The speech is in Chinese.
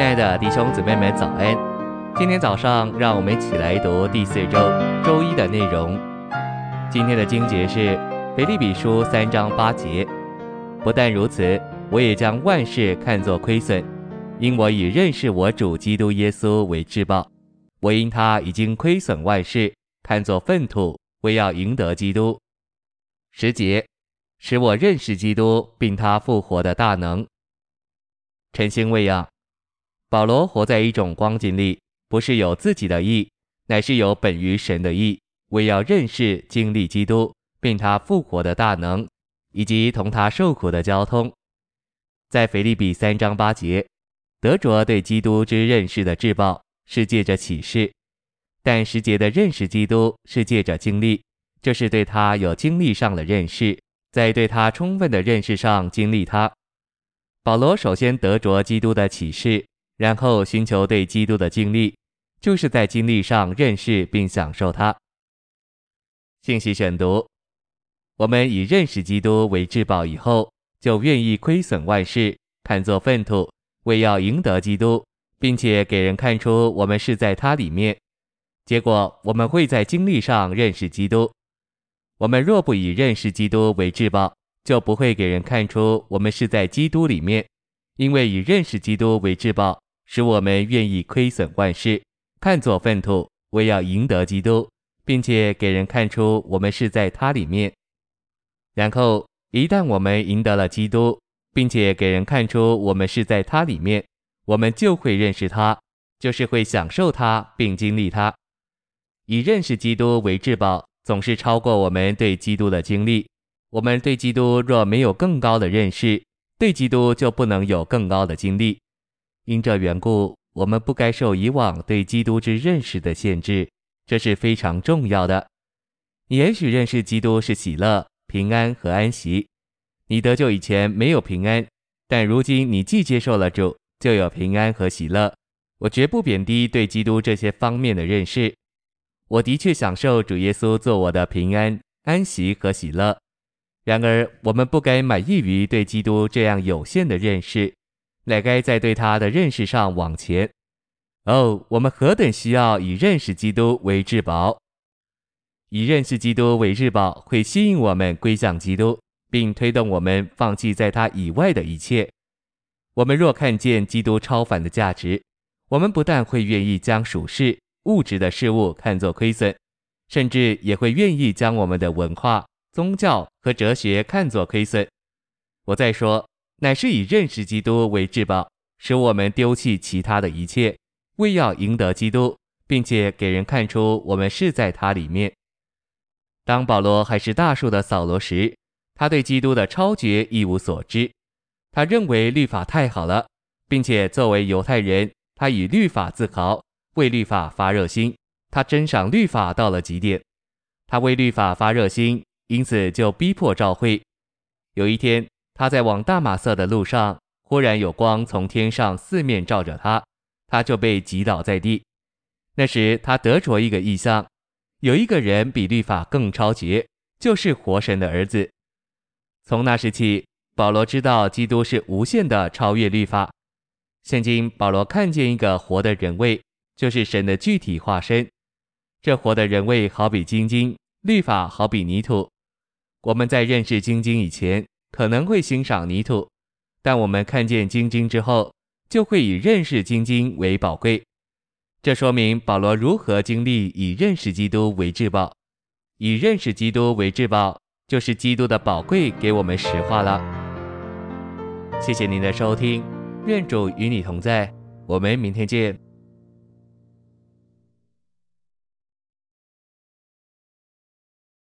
亲爱的弟兄姊妹们，早安！今天早上，让我们一起来读第四周周一的内容。今天的经节是腓立比书三章八节。不但如此，我也将万事看作亏损，因我以认识我主基督耶稣为至宝。我因他已经亏损万事，看作粪土，为要赢得基督。十节，使我认识基督，并他复活的大能。晨星喂养。保罗活在一种光景里，不是有自己的意，乃是有本于神的意，为要认识经历基督，并他复活的大能，以及同他受苦的交通。在腓立比三章八节，得着对基督之认识的至报，是借着启示；但时节的认识基督是借着经历，这是对他有经历上的认识，在对他充分的认识上经历他。保罗首先得着基督的启示。然后寻求对基督的经历，就是在经历上认识并享受它。信息选读：我们以认识基督为至宝以后，就愿意亏损万事，看作粪土，为要赢得基督，并且给人看出我们是在他里面。结果我们会在经历上认识基督。我们若不以认识基督为至宝，就不会给人看出我们是在基督里面，因为以认识基督为至宝。使我们愿意亏损万事，看作粪土，为要赢得基督，并且给人看出我们是在他里面。然后，一旦我们赢得了基督，并且给人看出我们是在他里面，我们就会认识他，就是会享受他并经历他。以认识基督为至宝，总是超过我们对基督的经历。我们对基督若没有更高的认识，对基督就不能有更高的经历。因这缘故，我们不该受以往对基督之认识的限制，这是非常重要的。你也许认识基督是喜乐、平安和安息。你得救以前没有平安，但如今你既接受了主，就有平安和喜乐。我绝不贬低对基督这些方面的认识。我的确享受主耶稣做我的平安、安息和喜乐。然而，我们不该满意于对基督这样有限的认识。乃该在对他的认识上往前。哦，我们何等需要以认识基督为至宝！以认识基督为至宝，会吸引我们归向基督，并推动我们放弃在他以外的一切。我们若看见基督超凡的价值，我们不但会愿意将属世物质的事物看作亏损，甚至也会愿意将我们的文化、宗教和哲学看作亏损。我再说。乃是以认识基督为至宝，使我们丢弃其他的一切，为要赢得基督，并且给人看出我们是在他里面。当保罗还是大树的扫罗时，他对基督的超绝一无所知。他认为律法太好了，并且作为犹太人，他以律法自豪，为律法发热心。他珍赏律法到了极点，他为律法发热心，因此就逼迫教会。有一天。他在往大马色的路上，忽然有光从天上四面照着他，他就被击倒在地。那时他得着一个异象，有一个人比律法更超绝，就是活神的儿子。从那时起，保罗知道基督是无限的超越律法。现今保罗看见一个活的人位，就是神的具体化身。这活的人位好比精金，律法好比泥土。我们在认识精金以前，可能会欣赏泥土，但我们看见晶晶之后，就会以认识晶晶为宝贵。这说明保罗如何经历以认识基督为至宝。以认识基督为至宝，就是基督的宝贵给我们实化了。谢谢您的收听，愿主与你同在，我们明天见。